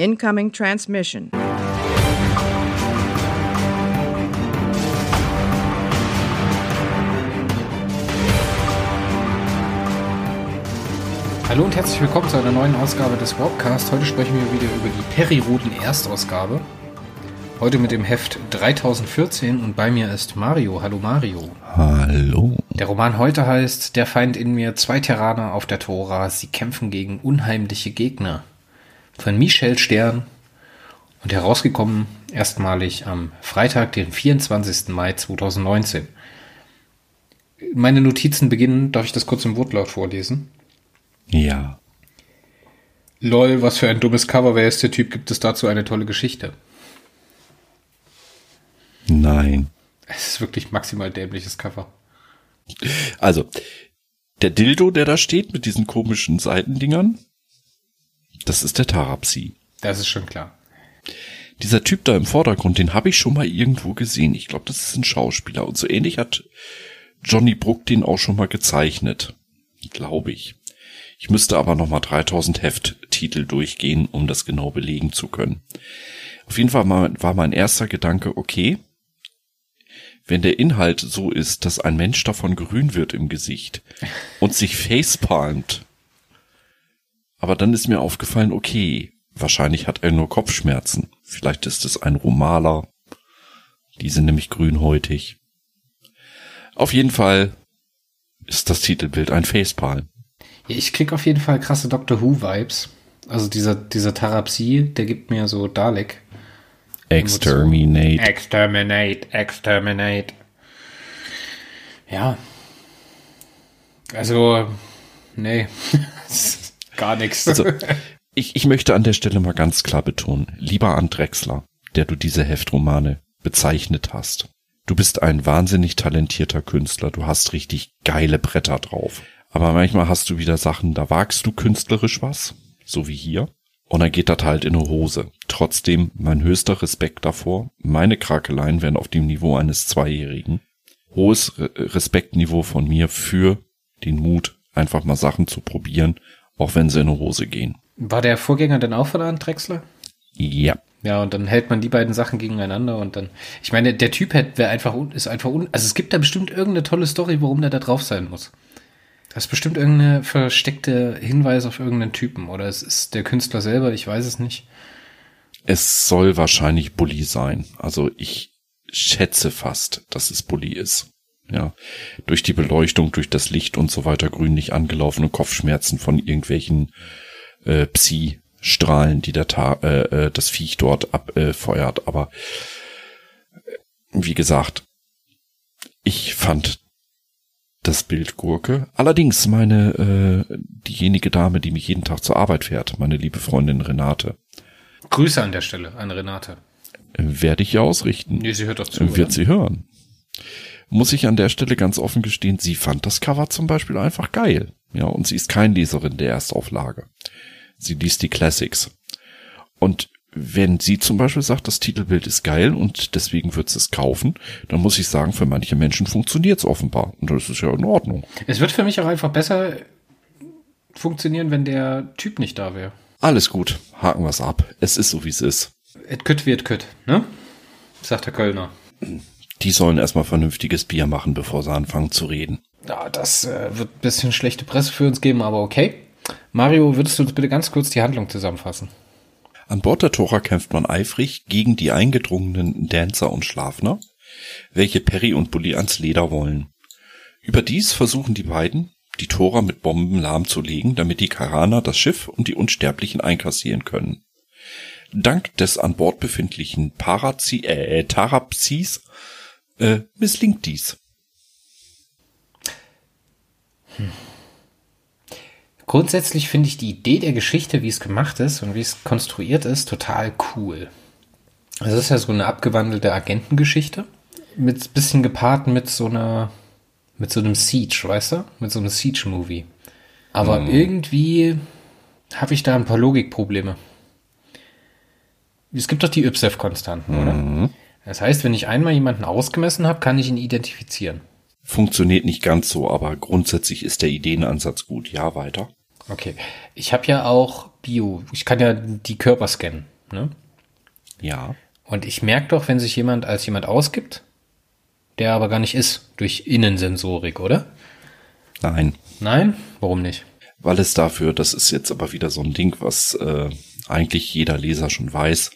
Incoming transmission. Hallo und herzlich willkommen zu einer neuen Ausgabe des Warpcast. Heute sprechen wir wieder über die Periroden Erstausgabe. Heute mit dem Heft 3014 und bei mir ist Mario. Hallo Mario. Hallo. Der Roman heute heißt Der Feind in mir, zwei Terraner auf der Tora, sie kämpfen gegen unheimliche Gegner. Von Michel Stern und herausgekommen erstmalig am Freitag, den 24. Mai 2019. Meine Notizen beginnen, darf ich das kurz im Wortlaut vorlesen? Ja. Lol, was für ein dummes Cover, wer ist der Typ? Gibt es dazu eine tolle Geschichte? Nein. Es ist wirklich maximal dämliches Cover. Also, der Dildo, der da steht mit diesen komischen Seitendingern, das ist der Tarapsi. Das ist schon klar. Dieser Typ da im Vordergrund, den habe ich schon mal irgendwo gesehen. Ich glaube, das ist ein Schauspieler. Und so ähnlich hat Johnny Brook den auch schon mal gezeichnet. Glaube ich. Ich müsste aber noch mal 3000 Hefttitel durchgehen, um das genau belegen zu können. Auf jeden Fall war mein erster Gedanke, okay, wenn der Inhalt so ist, dass ein Mensch davon grün wird im Gesicht und sich facepalmt. Aber dann ist mir aufgefallen, okay, wahrscheinlich hat er nur Kopfschmerzen. Vielleicht ist es ein Romaler. Die sind nämlich grünhäutig. Auf jeden Fall ist das Titelbild ein Facepalm. Ja, ich krieg auf jeden Fall krasse Doctor Who Vibes. Also dieser, dieser Tarapsi, der gibt mir so Dalek. Exterminate. Exterminate, exterminate. Ja. Also, nee. Gar nichts. Also, ich, ich möchte an der Stelle mal ganz klar betonen, lieber Andrexler, der du diese Heftromane bezeichnet hast. Du bist ein wahnsinnig talentierter Künstler, du hast richtig geile Bretter drauf. Aber manchmal hast du wieder Sachen, da wagst du künstlerisch was, so wie hier, und dann geht das halt in eine Hose. Trotzdem mein höchster Respekt davor. Meine Krakeleien werden auf dem Niveau eines Zweijährigen. Hohes Respektniveau von mir für den Mut, einfach mal Sachen zu probieren, auch wenn sie in eine Hose gehen. War der Vorgänger denn auch von Arndt Drexler? Ja. Ja, und dann hält man die beiden Sachen gegeneinander und dann, ich meine, der Typ wäre einfach, ist einfach, un, also es gibt da bestimmt irgendeine tolle Story, warum der da drauf sein muss. Das ist bestimmt irgendeine versteckte Hinweis auf irgendeinen Typen oder es ist der Künstler selber, ich weiß es nicht. Es soll wahrscheinlich Bully sein. Also ich schätze fast, dass es Bully ist. Ja, durch die Beleuchtung, durch das Licht und so weiter grünlich angelaufene Kopfschmerzen von irgendwelchen äh, Psi-Strahlen, die der Ta äh, äh, das Viech dort abfeuert. Äh, Aber äh, wie gesagt, ich fand das Bild Gurke. Allerdings meine äh, diejenige Dame, die mich jeden Tag zur Arbeit fährt, meine liebe Freundin Renate. Grüße an der Stelle an Renate. Werde ich ihr ausrichten. Nee, sie hört doch zu. Wird oder? sie hören. Muss ich an der Stelle ganz offen gestehen, sie fand das Cover zum Beispiel einfach geil. Ja, und sie ist kein Leserin der Erstauflage. Sie liest die Classics. Und wenn sie zum Beispiel sagt, das Titelbild ist geil und deswegen wird sie es kaufen, dann muss ich sagen, für manche Menschen funktioniert es offenbar. Und das ist ja in Ordnung. Es wird für mich auch einfach besser funktionieren, wenn der Typ nicht da wäre. Alles gut, haken wir's ab. Es ist so, wie es ist. Et kütt wird kütt, ne? Sagt der Kölner. Die sollen erstmal vernünftiges Bier machen, bevor sie anfangen zu reden. Ja, das äh, wird ein bisschen schlechte Presse für uns geben, aber okay. Mario, würdest du uns bitte ganz kurz die Handlung zusammenfassen? An Bord der Tora kämpft man eifrig gegen die eingedrungenen Dancer und Schlafner, welche Perry und Bully ans Leder wollen. Überdies versuchen die beiden, die Tora mit Bomben lahmzulegen, damit die Karaner das Schiff und die Unsterblichen einkassieren können. Dank des an Bord befindlichen Parazi äh, Tarapsis äh, misslingt dies. Hm. Grundsätzlich finde ich die Idee der Geschichte, wie es gemacht ist und wie es konstruiert ist, total cool. Es ist ja so eine abgewandelte Agentengeschichte mit bisschen gepaart mit so einer mit so einem Siege, weißt du? Mit so einem Siege-Movie. Aber mhm. irgendwie habe ich da ein paar Logikprobleme. Es gibt doch die YSEF-Konstanten, mhm. oder? Das heißt, wenn ich einmal jemanden ausgemessen habe, kann ich ihn identifizieren. Funktioniert nicht ganz so, aber grundsätzlich ist der Ideenansatz gut. Ja, weiter. Okay. Ich habe ja auch Bio. Ich kann ja die Körper scannen. Ne? Ja. Und ich merke doch, wenn sich jemand als jemand ausgibt, der aber gar nicht ist, durch Innensensorik, oder? Nein. Nein? Warum nicht? Weil es dafür, das ist jetzt aber wieder so ein Ding, was äh, eigentlich jeder Leser schon weiß,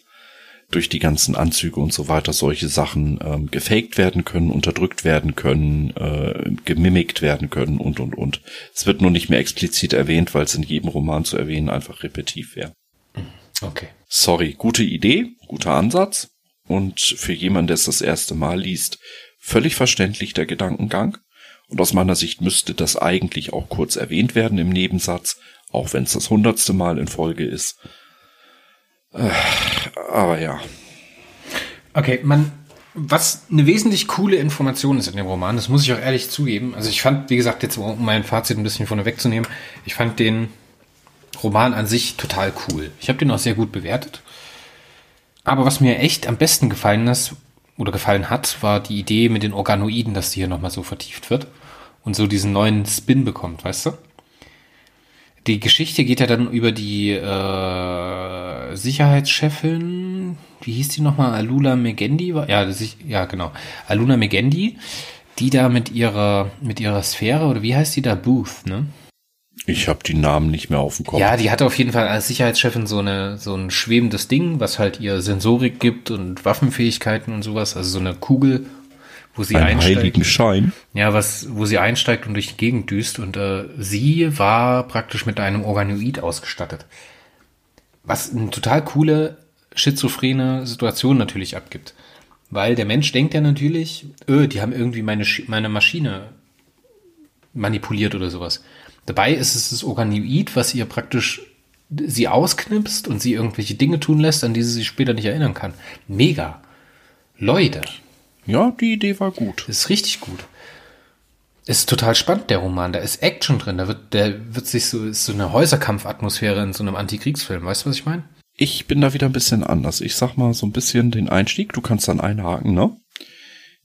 durch die ganzen Anzüge und so weiter solche Sachen ähm, gefaked werden können, unterdrückt werden können, äh, gemimikt werden können und und und. Es wird nur nicht mehr explizit erwähnt, weil es in jedem Roman zu erwähnen einfach repetitiv wäre. Okay. Sorry, gute Idee, guter Ansatz und für jemanden, der es das erste Mal liest, völlig verständlich der Gedankengang. Und aus meiner Sicht müsste das eigentlich auch kurz erwähnt werden im Nebensatz, auch wenn es das hundertste Mal in Folge ist. Äh, aber ja. Okay, man, was eine wesentlich coole Information ist in dem Roman, das muss ich auch ehrlich zugeben. Also ich fand, wie gesagt, jetzt um mein Fazit ein bisschen vorne wegzunehmen, ich fand den Roman an sich total cool. Ich habe den auch sehr gut bewertet. Aber was mir echt am besten gefallen ist oder gefallen hat, war die Idee mit den Organoiden, dass die hier nochmal so vertieft wird und so diesen neuen Spin bekommt, weißt du? Die Geschichte geht ja dann über die äh, Sicherheitschefin, wie hieß die nochmal? Alula Megendi? Ja, das, ja, genau. Aluna Megendi, die da mit ihrer, mit ihrer Sphäre, oder wie heißt die da? Booth, ne? Ich habe die Namen nicht mehr auf dem Kopf. Ja, die hatte auf jeden Fall als Sicherheitschefin so eine so ein schwebendes Ding, was halt ihr Sensorik gibt und Waffenfähigkeiten und sowas, also so eine Kugel, wo sie Ein einsteigt. heiligen Schein. Ja, was wo sie einsteigt und durch die Gegend düst und äh, sie war praktisch mit einem Organoid ausgestattet. Was eine total coole schizophrene Situation natürlich abgibt. Weil der Mensch denkt ja natürlich, öh, die haben irgendwie meine, meine Maschine manipuliert oder sowas. Dabei ist es das Organoid, was ihr praktisch sie ausknipst und sie irgendwelche Dinge tun lässt, an die sie sich später nicht erinnern kann. Mega. Leute, Ja, die Idee war gut. ist richtig gut. Ist total spannend, der Roman. Da ist Action drin. Da wird, der wird sich so, ist so eine Häuserkampfatmosphäre in so einem Antikriegsfilm. Weißt du, was ich meine? Ich bin da wieder ein bisschen anders. Ich sag mal so ein bisschen den Einstieg. Du kannst dann einhaken, ne?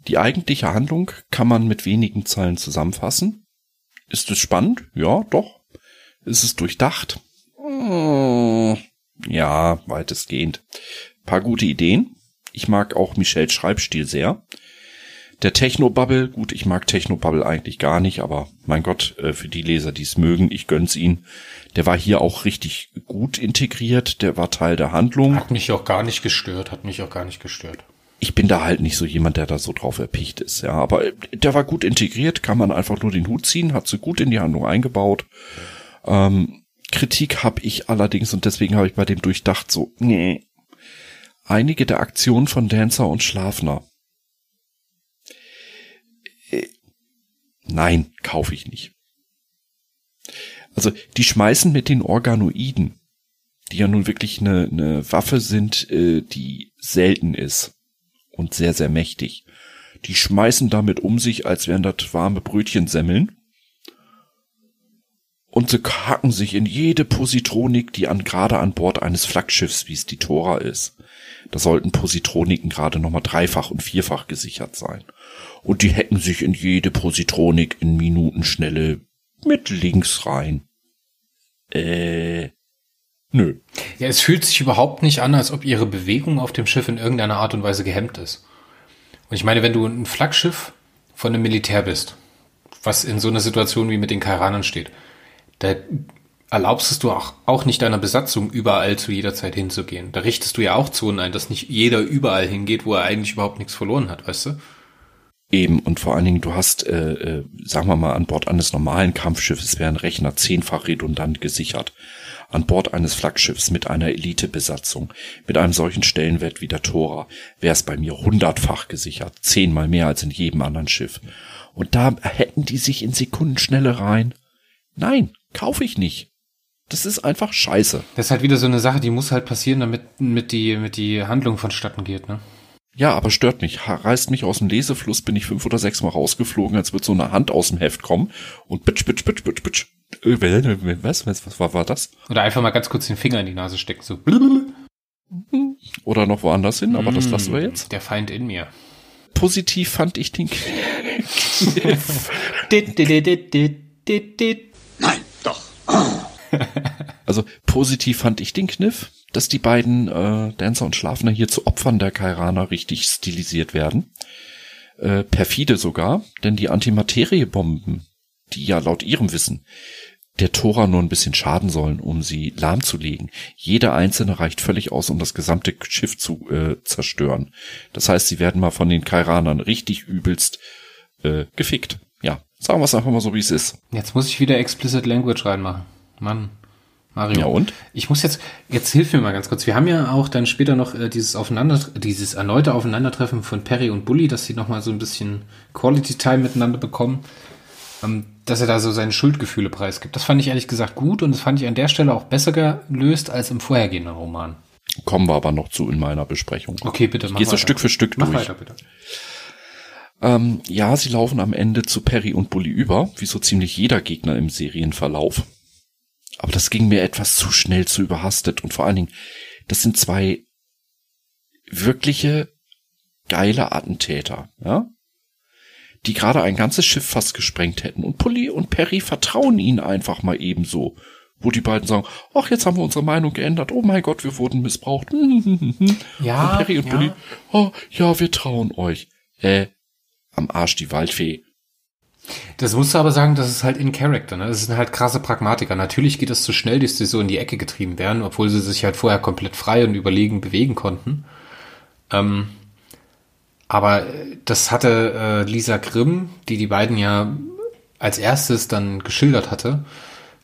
Die eigentliche Handlung kann man mit wenigen Zeilen zusammenfassen. Ist es spannend? Ja, doch. Ist es durchdacht? Hm, Ja, weitestgehend. Paar gute Ideen. Ich mag auch Michels Schreibstil sehr. Der Technobubble, gut, ich mag Technobubble eigentlich gar nicht, aber mein Gott, äh, für die Leser, die es mögen, ich gönn's ihnen. Der war hier auch richtig gut integriert, der war Teil der Handlung. Hat mich auch gar nicht gestört. Hat mich auch gar nicht gestört. Ich bin da halt nicht so jemand, der da so drauf erpicht ist, ja, aber äh, der war gut integriert, kann man einfach nur den Hut ziehen, hat sie gut in die Handlung eingebaut. Ähm, Kritik habe ich allerdings und deswegen habe ich bei dem durchdacht so, nee. Einige der Aktionen von Dancer und Schlafner. Äh, Nein, kaufe ich nicht. Also, die schmeißen mit den Organoiden, die ja nun wirklich eine, eine Waffe sind, äh, die selten ist und sehr, sehr mächtig. Die schmeißen damit um sich, als wären das warme Brötchensemmeln. Und sie hacken sich in jede Positronik, die an, gerade an Bord eines Flaggschiffs, wie es die Tora ist. Da sollten Positroniken gerade nochmal dreifach und vierfach gesichert sein. Und die hacken sich in jede Positronik in Minutenschnelle mit links rein. Äh, nö. Ja, es fühlt sich überhaupt nicht an, als ob ihre Bewegung auf dem Schiff in irgendeiner Art und Weise gehemmt ist. Und ich meine, wenn du ein Flaggschiff von einem Militär bist, was in so einer Situation wie mit den Kairanern steht, da erlaubst es du auch, auch nicht deiner Besatzung überall zu jeder Zeit hinzugehen. Da richtest du ja auch Zonen ein, dass nicht jeder überall hingeht, wo er eigentlich überhaupt nichts verloren hat, weißt du? Eben, und vor allen Dingen, du hast, äh, äh, sagen wir mal, an Bord eines normalen Kampfschiffes wäre ein Rechner zehnfach redundant gesichert. An Bord eines Flaggschiffs mit einer Elitebesatzung, mit einem solchen Stellenwert wie der Tora, wäre es bei mir hundertfach gesichert, zehnmal mehr als in jedem anderen Schiff. Und da hätten die sich in Sekundenschnelle rein. Nein, kaufe ich nicht. Das ist einfach scheiße. Das ist halt wieder so eine Sache, die muss halt passieren, damit mit die, mit die Handlung vonstatten geht, ne? Ja, aber stört mich. Reißt mich aus dem Lesefluss, bin ich fünf oder sechs Mal rausgeflogen, als würde so eine Hand aus dem Heft kommen und bitsch, bitsch, bitch, bitch, bitch. Äh, wer- Was, was, was war, war das? Oder einfach mal ganz kurz den Finger in die Nase stecken, so. Oder noch woanders hin, aber das lassen wir jetzt. Der Feind in mir. Positiv fand ich den, Also positiv fand ich den Kniff, dass die beiden äh, Dancer und Schlafner hier zu Opfern der Kairaner richtig stilisiert werden. Äh, perfide sogar, denn die Antimateriebomben, die ja laut ihrem Wissen der Tora nur ein bisschen schaden sollen, um sie lahmzulegen. Jede einzelne reicht völlig aus, um das gesamte Schiff zu äh, zerstören. Das heißt, sie werden mal von den Kairanern richtig übelst äh, gefickt. Ja, sagen wir es einfach mal so, wie es ist. Jetzt muss ich wieder Explicit Language reinmachen. Mann. Mario. Ja und? Ich muss jetzt, jetzt hilf mir mal ganz kurz. Wir haben ja auch dann später noch äh, dieses Aufeinander, dieses erneute Aufeinandertreffen von Perry und Bully, dass sie nochmal so ein bisschen Quality Time miteinander bekommen, ähm, dass er da so seine Schuldgefühle preisgibt. Das fand ich ehrlich gesagt gut und das fand ich an der Stelle auch besser gelöst als im vorhergehenden Roman. Kommen wir aber noch zu in meiner Besprechung. Okay, bitte. Ich gehe so Stück für Stück mach durch. weiter, bitte. Ähm, ja, sie laufen am Ende zu Perry und Bully über, wie so ziemlich jeder Gegner im Serienverlauf. Aber das ging mir etwas zu schnell, zu überhastet und vor allen Dingen, das sind zwei wirkliche geile Attentäter, ja? Die gerade ein ganzes Schiff fast gesprengt hätten und Bully und Perry vertrauen ihnen einfach mal ebenso. Wo die beiden sagen, ach, jetzt haben wir unsere Meinung geändert. Oh mein Gott, wir wurden missbraucht. Ja, und Perry und ja. Bully, oh, ja, wir trauen euch. Äh, am Arsch die Waldfee. Das musst du aber sagen, das ist halt in Character, ne? Das sind halt krasse Pragmatiker. Natürlich geht es zu schnell, dass sie so in die Ecke getrieben werden, obwohl sie sich halt vorher komplett frei und überlegen bewegen konnten. Ähm, aber äh, das hatte äh, Lisa Grimm, die die beiden ja als erstes dann geschildert hatte,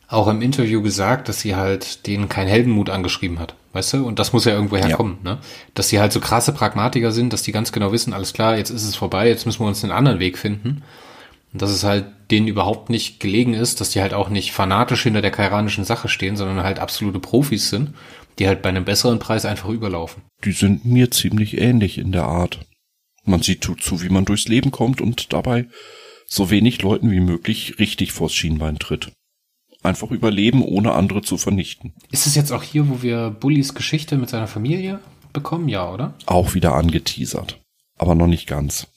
auch im Interview gesagt, dass sie halt denen kein Heldenmut angeschrieben hat. Weißt du? Und das muss ja irgendwo herkommen, ne? Dass sie halt so krasse Pragmatiker sind, dass die ganz genau wissen, alles klar, jetzt ist es vorbei, jetzt müssen wir uns einen anderen Weg finden. Und dass es halt denen überhaupt nicht gelegen ist, dass die halt auch nicht fanatisch hinter der kairanischen Sache stehen, sondern halt absolute Profis sind, die halt bei einem besseren Preis einfach überlaufen. Die sind mir ziemlich ähnlich in der Art. Man sieht zu, zu, wie man durchs Leben kommt und dabei so wenig Leuten wie möglich richtig vors Schienbein tritt. Einfach überleben, ohne andere zu vernichten. Ist es jetzt auch hier, wo wir Bullys Geschichte mit seiner Familie bekommen? Ja, oder? Auch wieder angeteasert. Aber noch nicht ganz.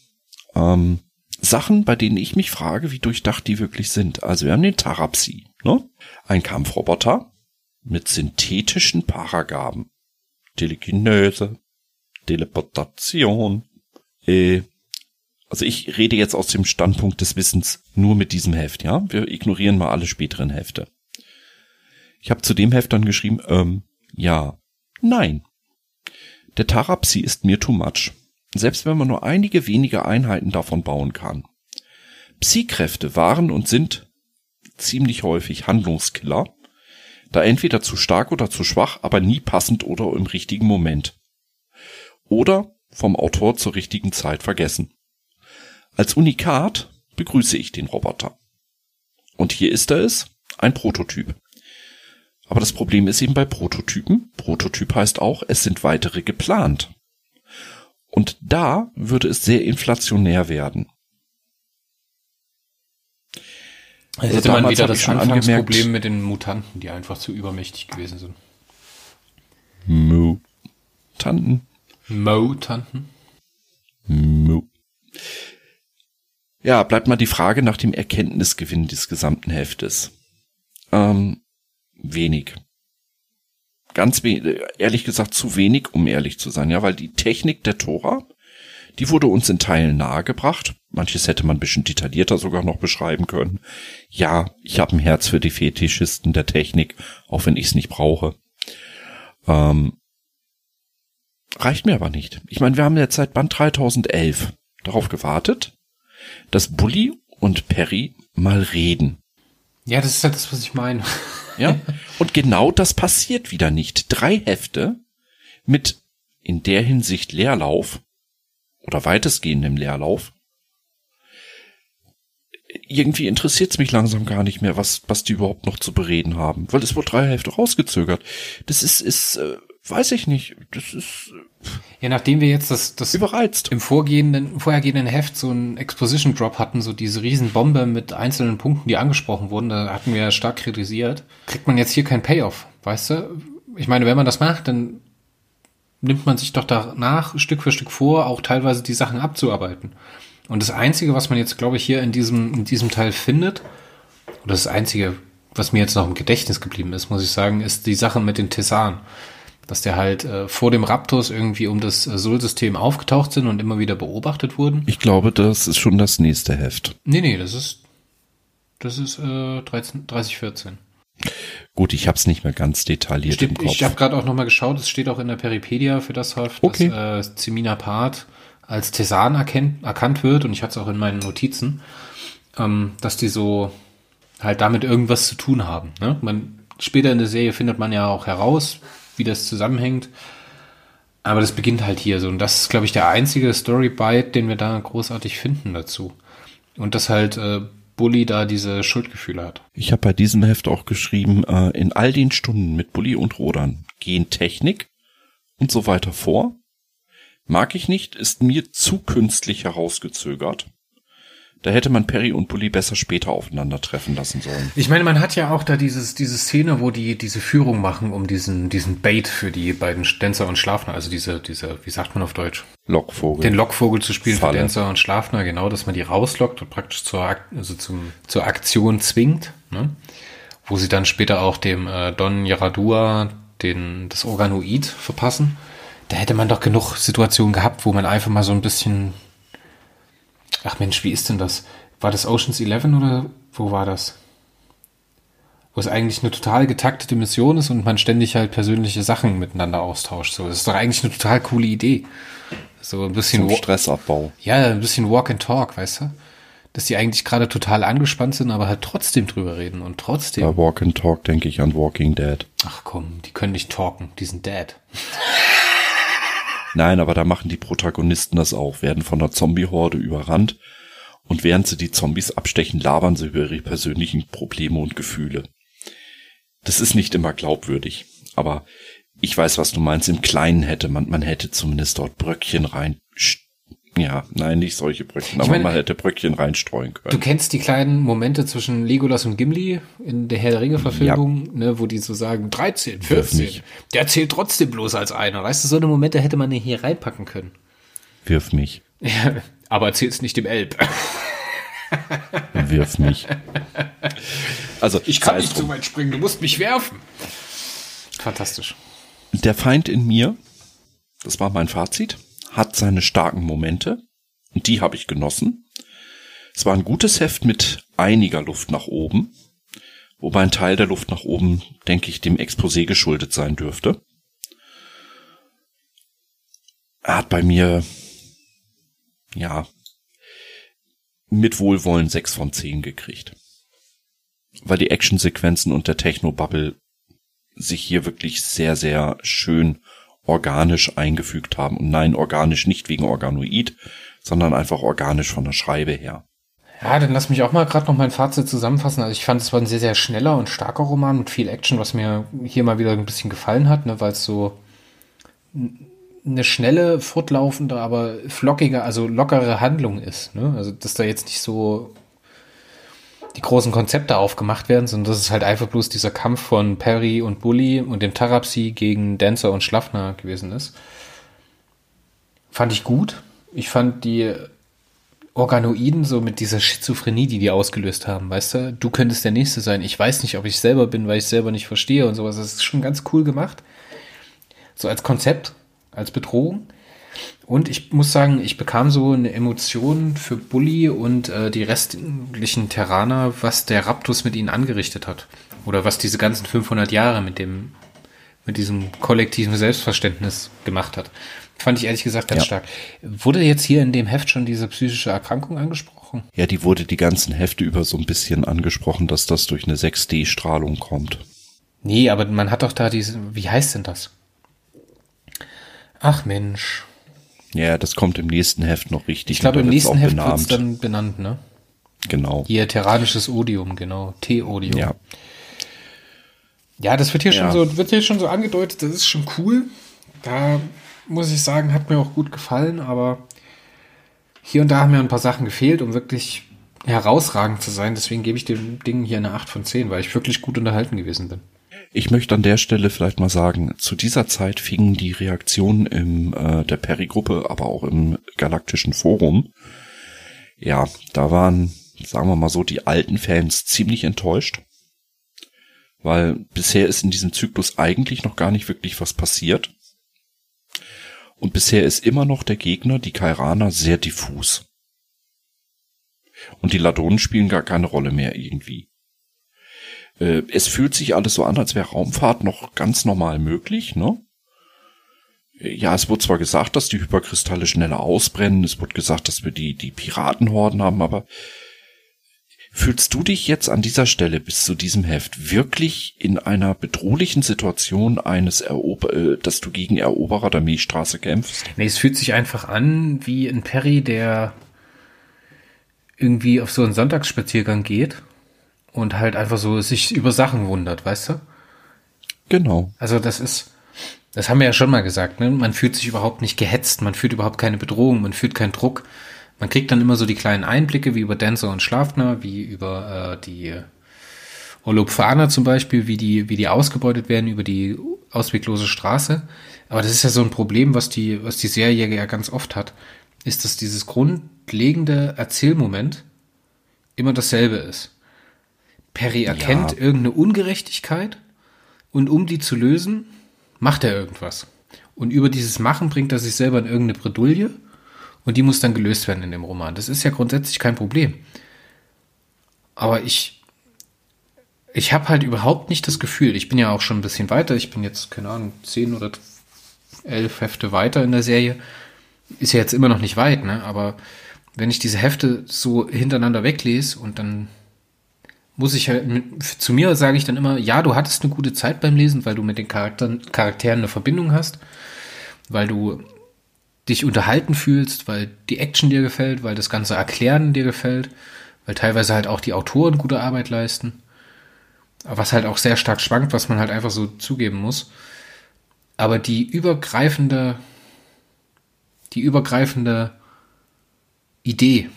Ähm, Sachen, bei denen ich mich frage, wie durchdacht die wirklich sind. Also wir haben den Tarapsi, ne? Ein Kampfroboter mit synthetischen Paragaben. Telekinese, Teleportation. Äh, also ich rede jetzt aus dem Standpunkt des Wissens nur mit diesem Heft, ja? Wir ignorieren mal alle späteren Hefte. Ich habe zu dem Heft dann geschrieben, ähm, ja, nein. Der Tarapsi ist mir too much. Selbst wenn man nur einige wenige Einheiten davon bauen kann. Psi-Kräfte waren und sind ziemlich häufig Handlungskiller, da entweder zu stark oder zu schwach, aber nie passend oder im richtigen Moment. Oder vom Autor zur richtigen Zeit vergessen. Als Unikat begrüße ich den Roboter. Und hier ist er es, ein Prototyp. Aber das Problem ist eben bei Prototypen, Prototyp heißt auch, es sind weitere geplant. Und da würde es sehr inflationär werden. Jetzt Also hätte man wieder das schon Anfangsproblem mit den Mutanten, die einfach zu übermächtig gewesen sind. Mutanten. Mutanten? Mu. Ja, bleibt mal die Frage nach dem Erkenntnisgewinn des gesamten Heftes. Ähm, wenig. Ganz ehrlich gesagt zu wenig, um ehrlich zu sein, ja, weil die Technik der Tora, die wurde uns in Teilen nahegebracht. Manches hätte man ein bisschen detaillierter sogar noch beschreiben können. Ja, ich habe ein Herz für die Fetischisten der Technik, auch wenn ich es nicht brauche. Ähm, reicht mir aber nicht. Ich meine, wir haben jetzt seit Band 3011 darauf gewartet, dass Bully und Perry mal reden. Ja, das ist halt das, was ich meine. Ja? Und genau das passiert wieder nicht. Drei Hefte mit in der Hinsicht Leerlauf oder weitestgehendem Leerlauf. Irgendwie interessiert es mich langsam gar nicht mehr, was, was die überhaupt noch zu bereden haben, weil es wurde drei Hefte rausgezögert. Das ist, ist, äh, weiß ich nicht, das ist Ja, nachdem wir jetzt das, das überreizt. im vorgehenden, vorhergehenden Heft so einen Exposition Drop hatten, so diese Riesenbombe mit einzelnen Punkten, die angesprochen wurden, da hatten wir ja stark kritisiert, kriegt man jetzt hier kein Payoff, weißt du? Ich meine, wenn man das macht, dann nimmt man sich doch danach Stück für Stück vor, auch teilweise die Sachen abzuarbeiten. Und das Einzige, was man jetzt, glaube ich, hier in diesem, in diesem Teil findet, oder das Einzige, was mir jetzt noch im Gedächtnis geblieben ist, muss ich sagen, ist die Sache mit den Tessan. Dass der halt äh, vor dem Raptus irgendwie um das äh, Sol-System aufgetaucht sind und immer wieder beobachtet wurden. Ich glaube, das ist schon das nächste Heft. Nee, nee, das ist, das ist äh, 13, 3014. Gut, ich habe es nicht mehr ganz detailliert Steht, im Kopf. ich habe gerade auch nochmal geschaut, es steht auch in der Peripedia für das Heft, Okay. dass äh, Zemina Part als Tesan erkennt, erkannt wird und ich hatte es auch in meinen Notizen, ähm, dass die so halt damit irgendwas zu tun haben. Ne? Man, später in der Serie findet man ja auch heraus, wie das zusammenhängt. Aber das beginnt halt hier so. Und das ist, glaube ich, der einzige Story-Bite, den wir da großartig finden dazu. Und dass halt äh, Bully da diese Schuldgefühle hat. Ich habe bei diesem Heft auch geschrieben, äh, in all den Stunden mit Bulli und Rodan gehen Technik und so weiter vor. Mag ich nicht, ist mir zu künstlich herausgezögert. Da hätte man Perry und Bully besser später aufeinandertreffen lassen sollen. Ich meine, man hat ja auch da dieses, diese Szene, wo die diese Führung machen, um diesen, diesen Bait für die beiden Dancer und Schlafner, also diese, diese, wie sagt man auf Deutsch? Lockvogel. Den Lockvogel zu spielen Falle. für Dancer und Schlafner, genau, dass man die rauslockt und praktisch zur, also zum, zur Aktion zwingt, ne? Wo sie dann später auch dem äh, Don Yaradua den, das Organoid verpassen. Da hätte man doch genug Situationen gehabt, wo man einfach mal so ein bisschen Ach Mensch, wie ist denn das? War das Oceans 11 oder wo war das? Wo es eigentlich eine total getaktete Mission ist und man ständig halt persönliche Sachen miteinander austauscht. So, das ist doch eigentlich eine total coole Idee. So ein bisschen, Zum Stressabbau. ja, ein bisschen Walk and Talk, weißt du? Dass die eigentlich gerade total angespannt sind, aber halt trotzdem drüber reden und trotzdem. Bei Walk and Talk denke ich an Walking Dead. Ach komm, die können nicht talken, die sind dead. Nein, aber da machen die Protagonisten das auch, werden von einer Zombie-Horde überrannt und während sie die Zombies abstechen, labern sie über ihre persönlichen Probleme und Gefühle. Das ist nicht immer glaubwürdig, aber ich weiß, was du meinst. Im Kleinen hätte man, man hätte zumindest dort Bröckchen rein. Ja, nein, nicht solche Bröckchen, aber meine- man hätte Bröckchen reinstreuen Du können. kennst die kleinen Momente zwischen Legolas und Gimli in der Herr der Ringe-Verfilmung, ne, wo die so sagen, 13, 14. mich. Der zählt trotzdem bloß als einer. Weißt du, so eine Momente hätte man hier reinpacken können. Wirf mich, Ja, aber erzähl's nicht dem Elb. wirf mich. Also, sei es drum. weit springen, du musst mich werfen. Fantastisch. Der Feind in mir, das war mein Fazit, hat seine starken Momente und die habe ich genossen. Es war ein gutes Heft mit einiger Luft nach oben, wobei ein Teil der Luft nach oben, denke ich, dem Exposé geschuldet sein dürfte. Er hat bei mir, ja, mit Wohlwollen sechs von zehn gekriegt. Weil die Actionsequenzen und der Techno-Bubble sich hier wirklich sehr, sehr schön organisch eingefügt haben. Und nein, organisch nicht wegen Organoid, sondern einfach organisch von der Schreibe her. Ja, dann lass mich auch mal gerade noch mein Fazit zusammenfassen. Also ich fand, es war ein sehr, sehr schneller und starker Roman mit viel Action, was mir hier mal wieder ein bisschen gefallen hat, ne, weil es so eine schnelle, fortlaufende, aber flockige, also lockere Handlung ist. Ne? Also dass da jetzt nicht so die großen Konzepte aufgemacht werden, sondern das ist halt einfach bloß dieser Kampf von Perry und Bully und dem Tarapsi gegen Dancer und Schlafner gewesen ist. Fand ich gut. Ich fand die Organoiden so mit dieser Schizophrenie, die die ausgelöst haben, weißt du? Du könntest der Nächste sein. Ich weiß nicht, ob ich selber bin, weil ich selber nicht verstehe und sowas. Das ist schon ganz cool gemacht. So als Konzept, als Bedrohung. Und ich muss sagen, ich bekam so eine Emotion für Bully und äh, die restlichen Terraner, was der Raptus mit ihnen angerichtet hat. Oder was diese ganzen 500 Jahre mit dem, mit diesem kollektiven Selbstverständnis gemacht hat. Fand ich ehrlich gesagt ganz Ja. stark. Wurde jetzt hier in dem Heft schon diese psychische Erkrankung angesprochen? Ja, die wurde die ganzen Hefte über so ein bisschen angesprochen, dass das durch eine 6D-Strahlung kommt. Nee, aber man hat doch da diese, wie heißt denn das? Ach Mensch. Ja, das kommt im nächsten Heft noch richtig. Ich glaube, im nächsten Heft wird es dann benannt, ne? Genau. Hier terranisches Odium, genau. T-Odium. Ja. Ja, das wird hier Ja. schon so, wird hier schon so angedeutet, das ist schon cool. Da muss ich sagen, hat mir auch gut gefallen, aber hier und da haben mir ein paar Sachen gefehlt, um wirklich herausragend zu sein. Deswegen gebe ich dem Ding hier eine 8 von 10, weil ich wirklich gut unterhalten gewesen bin. Ich möchte an der Stelle vielleicht mal sagen, zu dieser Zeit fingen die Reaktionen im äh, der Perry-Gruppe, aber auch im galaktischen Forum. Ja, da waren, sagen wir mal so, die alten Fans ziemlich enttäuscht. weil bisher ist in diesem Zyklus eigentlich noch gar nicht wirklich was passiert. Und bisher ist immer noch der Gegner, die Kairaner, sehr diffus. Und die Ladonen spielen gar keine Rolle mehr irgendwie. Äh, es fühlt sich alles so an, als wäre Raumfahrt noch ganz normal möglich, ne? Ja, es wurde zwar gesagt, dass die Hyperkristalle schneller ausbrennen, es wurde gesagt, dass wir die, die Piratenhorden haben, aber fühlst du dich jetzt an dieser Stelle bis zu diesem Heft wirklich in einer bedrohlichen Situation eines Erober äh, dass du gegen Eroberer der Milchstraße kämpfst? Nee, es fühlt sich einfach an wie ein Perry, der irgendwie auf so einen Sonntagsspaziergang geht und halt einfach so sich über Sachen wundert, weißt du? Genau. Also das ist, das haben wir ja schon mal gesagt, ne? Man fühlt sich überhaupt nicht gehetzt, man fühlt überhaupt keine Bedrohung, man fühlt keinen Druck. Man kriegt dann immer so die kleinen Einblicke, wie über Dancer und Schlafner, wie über äh, die Olopfaner zum Beispiel, wie die, wie die ausgebeutet werden über die ausweglose Straße. Aber das ist ja so ein Problem, was die, was die Serie ja ganz oft hat, ist, dass dieses grundlegende Erzählmoment immer dasselbe ist. Perry erkennt ja. irgendeine Ungerechtigkeit und um die zu lösen, macht er irgendwas. Und über dieses Machen bringt er sich selber in irgendeine Bredouille und die muss dann gelöst werden in dem Roman. Das ist ja grundsätzlich kein Problem. Aber ich, ich habe halt überhaupt nicht das Gefühl, ich bin ja auch schon ein bisschen weiter, ich bin jetzt, keine Ahnung, zehn oder elf Hefte weiter in der Serie. Ist ja jetzt immer noch nicht weit, ne? Aber wenn ich diese Hefte so hintereinander weglese und dann muss ich halt, zu mir sage ich dann immer, ja, du hattest eine gute Zeit beim Lesen, weil du mit den Charakteren, Charakteren eine Verbindung hast, weil du dich unterhalten fühlst, weil die Action dir gefällt, weil das ganze Erklären dir gefällt, weil teilweise halt auch die Autoren gute Arbeit leisten. Was halt auch sehr stark schwankt, was man halt einfach so zugeben muss. Aber die übergreifende, die übergreifende Idee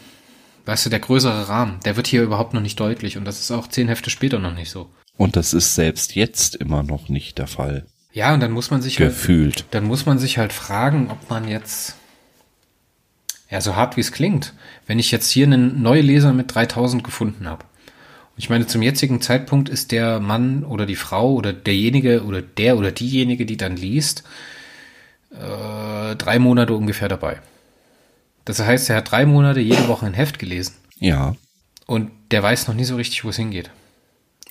weißt du, der größere Rahmen, der wird hier überhaupt noch nicht deutlich und das ist auch zehn Hefte später noch nicht so. Und das ist selbst jetzt immer noch nicht der Fall. Ja, und dann muss man sich halt gefühlt. Halt, dann muss man sich halt fragen, ob man jetzt ja so hart wie es klingt, wenn ich jetzt hier einen neuen Leser mit 3000 gefunden habe. Ich meine, zum jetzigen Zeitpunkt ist der Mann oder die Frau oder derjenige oder der oder diejenige, die dann liest, äh, drei Monate ungefähr dabei. Das heißt, er hat drei Monate jede Woche ein Heft gelesen. Ja. Und der weiß noch nie so richtig, wo es hingeht.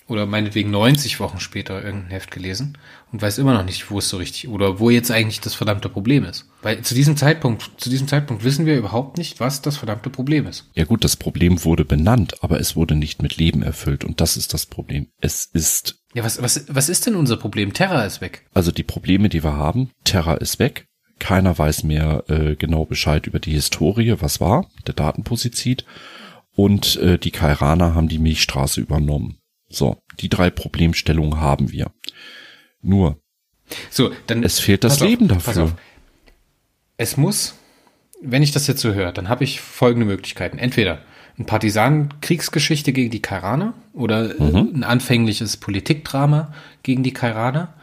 Oder meinetwegen 90 Wochen später irgendein Heft gelesen und weiß immer noch nicht, wo es so richtig oder wo jetzt eigentlich das verdammte Problem ist. Weil zu diesem Zeitpunkt, zu diesem Zeitpunkt wissen wir überhaupt nicht, was das verdammte Problem ist. Ja gut, das Problem wurde benannt, aber es wurde nicht mit Leben erfüllt und das ist das Problem. Es ist. Ja, was, was, was ist denn unser Problem? Terra ist weg. Also die Probleme, die wir haben, Terra ist weg. Keiner weiß mehr äh, genau Bescheid über die Historie, was war, der Datenposizid. Und äh, die Kairaner haben die Milchstraße übernommen. So, die drei Problemstellungen haben wir. Nur, so, dann es fehlt das Leben auf, dafür. Es muss, wenn ich das jetzt so höre, dann habe ich folgende Möglichkeiten. Entweder ein Partisanenkriegsgeschichte gegen die Kairaner oder äh, mhm. ein anfängliches Politikdrama gegen die Kairaner.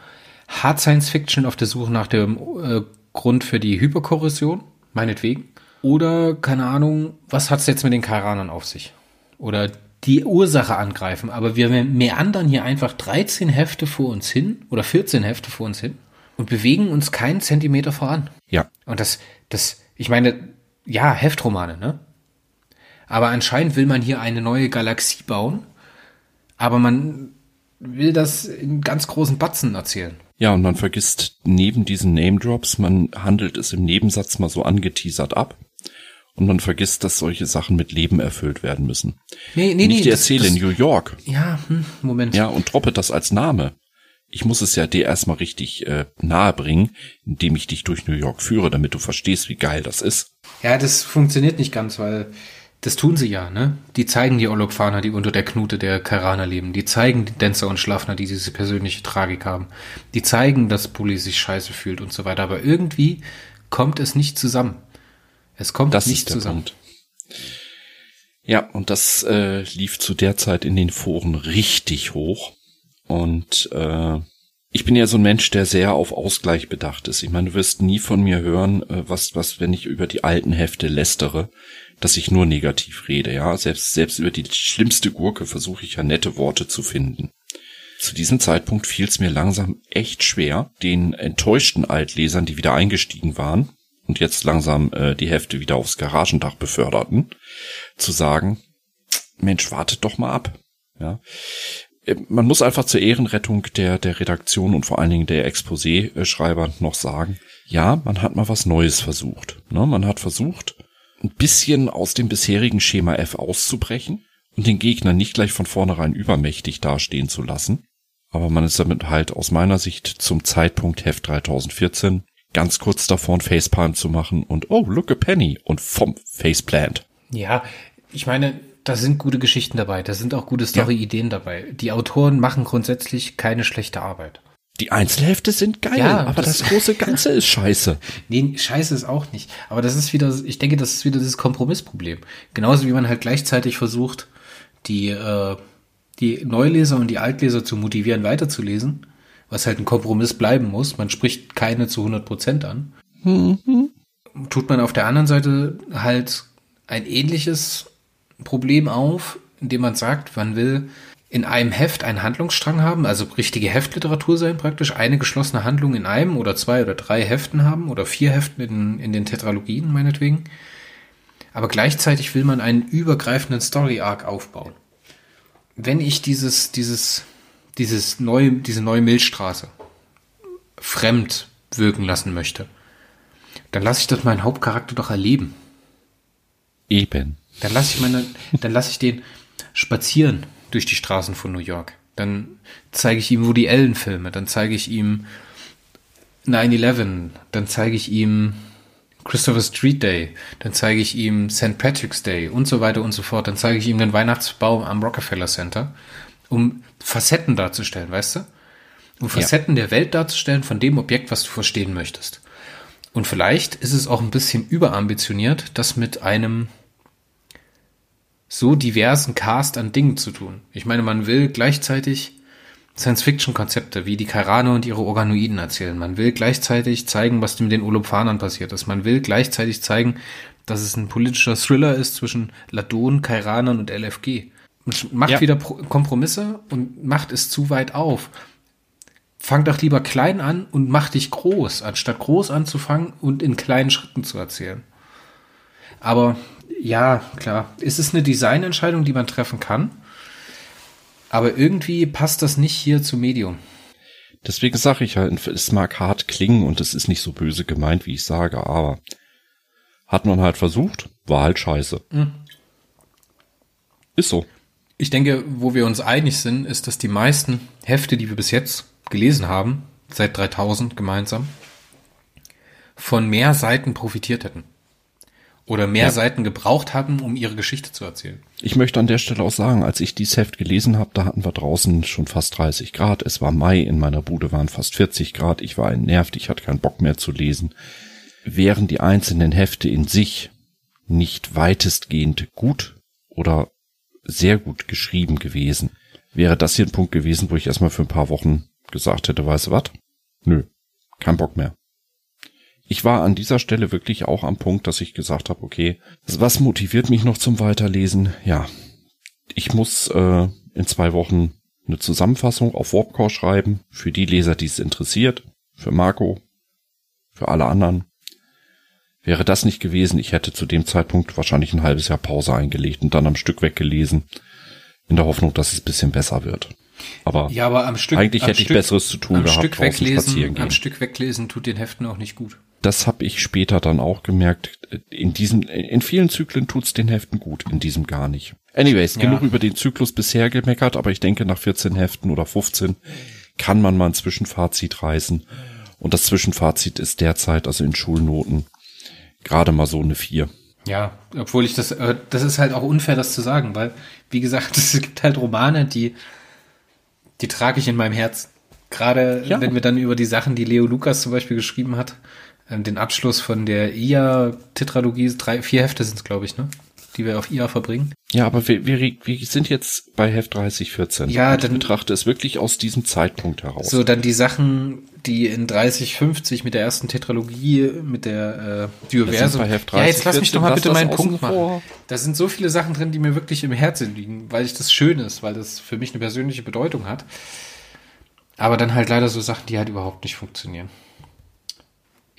Hard Science Fiction auf der Suche nach dem äh, Grund für die Hyperkorrosion, meinetwegen. Oder, keine Ahnung, was hat es jetzt mit den Kairanern auf sich? Oder die Ursache angreifen. Aber wir meandern hier einfach 13 Hefte vor uns hin oder 14 Hefte vor uns hin und bewegen uns keinen Zentimeter voran. Ja. Und das, das, ich meine, ja, Heftromane, ne? Aber anscheinend will man hier eine neue Galaxie bauen, aber man will das in ganz großen Batzen erzählen. Ja, und man vergisst neben diesen Name Drops, man handelt es im Nebensatz mal so angeteasert ab. Und man vergisst, dass solche Sachen mit Leben erfüllt werden müssen. Nee, nee, Nicht nee. Ich erzähle das, New York. Ja, hm, Moment. Ja, und droppe das als Name. Ich muss es ja dir erstmal richtig äh, nahe bringen, indem ich dich durch New York führe, damit du verstehst, wie geil das ist. Ja, das funktioniert nicht ganz, weil das tun sie ja, ne? Die zeigen die Olokfaner, die unter der Knute der Karaner leben. Die zeigen die Dancer und Schlafner, die diese persönliche Tragik haben. Die zeigen, dass Bully sich scheiße fühlt und so weiter. Aber irgendwie kommt es nicht zusammen. Es kommt das nicht zusammen. Punkt. Ja, und das äh, lief zu der Zeit in den Foren richtig hoch. Und äh, ich bin ja so ein Mensch, der sehr auf Ausgleich bedacht ist. Ich meine, du wirst nie von mir hören, äh, was, was, wenn ich über die alten Hefte lästere, dass ich nur negativ rede, ja. Selbst, selbst über die schlimmste Gurke versuche ich ja nette Worte zu finden. zu diesem Zeitpunkt fiel es mir langsam echt schwer, den enttäuschten Altlesern, die wieder eingestiegen waren und jetzt langsam äh, die Hefte wieder aufs Garagendach beförderten, zu sagen, Mensch, wartet doch mal ab. Ja. Äh, man muss einfach zur Ehrenrettung der, der Redaktion und vor allen Dingen der Exposé-Schreiber noch sagen, ja, man hat mal was Neues versucht. Ne? Man hat versucht, ein bisschen aus dem bisherigen Schema F auszubrechen und den Gegner nicht gleich von vornherein übermächtig dastehen zu lassen. Aber man ist damit halt aus meiner Sicht zum Zeitpunkt Heft 3014 ganz kurz davor, ein Facepalm zu machen und oh, look a penny und vom Faceplant. Ja, ich meine, da sind gute Geschichten dabei, da sind auch gute Story-Ideen ja. dabei. Die Autoren machen grundsätzlich keine schlechte Arbeit. Die Einzelhefte sind geil, ja, aber das, das, große Ganze ist scheiße. Nee, scheiße ist auch nicht. Aber das ist wieder, ich denke, das ist wieder dieses Kompromissproblem. Genauso wie man halt gleichzeitig versucht, die, äh, die Neuleser und die Altleser zu motivieren, weiterzulesen, was halt ein Kompromiss bleiben muss. Man spricht keine zu 100 Prozent an. Mhm. Tut man auf der anderen Seite halt ein ähnliches Problem auf, indem man sagt, man will in einem Heft einen Handlungsstrang haben, also richtige Heftliteratur sein praktisch, eine geschlossene Handlung in einem oder zwei oder drei Heften haben oder vier Heften in, in den Tetralogien meinetwegen. Aber gleichzeitig will man einen übergreifenden Story-Arc aufbauen. Wenn ich dieses, dieses, dieses neue, diese neue Milchstraße fremd wirken lassen möchte, dann lasse ich das meinen Hauptcharakter doch erleben. Eben. Dann lasse ich meine, dann lasse ich den spazieren durch die Straßen von New York. Dann zeige ich ihm Woody Allen Filme, dann zeige ich ihm 9-11, dann zeige ich ihm Christopher Street Day, dann zeige ich ihm St. Patrick's Day und so weiter und so fort. Dann zeige ich ihm den Weihnachtsbaum am Rockefeller Center, um Facetten darzustellen, weißt du? Um Facetten ja. der Welt darzustellen von dem Objekt, was du verstehen möchtest. Und vielleicht ist es auch ein bisschen überambitioniert, das mit einem so diversen Cast an Dingen zu tun. Ich meine, man will gleichzeitig Science-Fiction-Konzepte wie die Kairane und ihre Organoiden erzählen. Man will gleichzeitig zeigen, was mit den Olophanern passiert ist. Man will gleichzeitig zeigen, dass es ein politischer Thriller ist zwischen Ladon, Kairanern und LFG. Man macht ja. wieder Kompromisse und macht es zu weit auf. Fang doch lieber klein an und mach dich groß, anstatt groß anzufangen und in kleinen Schritten zu erzählen. Aber ja, klar. Es ist eine Designentscheidung, die man treffen kann. Aber irgendwie passt das nicht hier zum Medium. Deswegen sage ich halt, es mag hart klingen und es ist nicht so böse gemeint, wie ich sage, aber hat man halt versucht, war halt scheiße. Mhm. Ist so. Ich denke, wo wir uns einig sind, ist, dass die meisten Hefte, die wir bis jetzt gelesen haben, seit 3000 gemeinsam, von mehr Seiten profitiert hätten oder mehr ja. Seiten gebraucht hatten, um ihre Geschichte zu erzählen. Ich möchte an der Stelle auch sagen, als ich dieses Heft gelesen habe, da hatten wir draußen schon fast 30 Grad. Es war Mai, in meiner Bude waren fast 40 Grad. Ich war entnervt, ich hatte keinen Bock mehr zu lesen. Wären die einzelnen Hefte in sich nicht weitestgehend gut oder sehr gut geschrieben gewesen, wäre das hier ein Punkt gewesen, wo ich erstmal für ein paar Wochen gesagt hätte, weißt du was? Nö, kein Bock mehr ich war an dieser Stelle wirklich auch am Punkt, dass ich gesagt habe, okay, was motiviert mich noch zum Weiterlesen? Ja, ich muss äh, in zwei Wochen eine Zusammenfassung auf Warpcore schreiben, für die Leser, die es interessiert, für Marco, für alle anderen. Wäre das nicht gewesen, ich hätte zu dem Zeitpunkt wahrscheinlich ein halbes Jahr Pause eingelegt und dann am Stück weggelesen, in der Hoffnung, dass es bisschen besser wird. Aber, ja, aber am Stück, eigentlich am hätte Stück, ich Besseres zu tun am gehabt, Stück weglesen, Am Stück weglesen tut den Heften auch nicht gut das habe ich später dann auch gemerkt. In diesem, in vielen Zyklen tut's den Heften gut, in diesem gar nicht. Anyways, ja. genug über den Zyklus bisher gemeckert, aber ich denke, nach 14 Heften oder 15 kann man mal ein Zwischenfazit reißen. Und das Zwischenfazit ist derzeit, also in Schulnoten, gerade mal so eine 4. Ja, obwohl ich das, äh, das ist halt auch unfair, das zu sagen, weil, wie gesagt, es gibt halt Romane, die, die trage ich in meinem Herz. Gerade ja. wenn wir dann über die Sachen, die Leo Lukas zum Beispiel geschrieben hat, den Abschluss von der IA-Tetralogie, drei, vier Hefte sind es, glaube ich, ne? Die wir auf IA verbringen. Ja, aber wir, wir, wir sind jetzt bei Heft 3014. Ja, dann ich betrachte es wirklich aus diesem Zeitpunkt heraus. So, dann die Sachen, die in 3050 mit der ersten Tetralogie, mit der äh, 30, ja, jetzt lass mich doch mal bitte meinen Punkt machen. Vor. Da sind so viele Sachen drin, die mir wirklich im Herzen liegen, weil ich das schön ist, weil das für mich eine persönliche Bedeutung hat. Aber dann halt leider so Sachen, die halt überhaupt nicht funktionieren.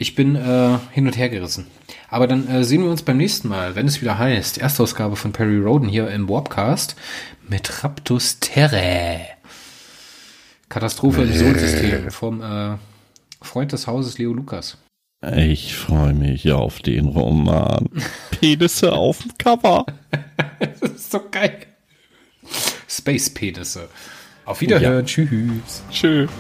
Ich bin äh, hin und her gerissen. Aber dann äh, sehen wir uns beim nächsten Mal, wenn es wieder heißt, Erstausgabe von Perry Roden hier im Warpcast mit Raptus Terrae. Katastrophe im Solsystem vom äh, Freund des Hauses Leo Lukas. Ich freue mich auf den Roman. Penisse auf dem Cover. das ist so geil. Space Penisse. Auf Wiederhören. Ja. Tschüss. Tschüss.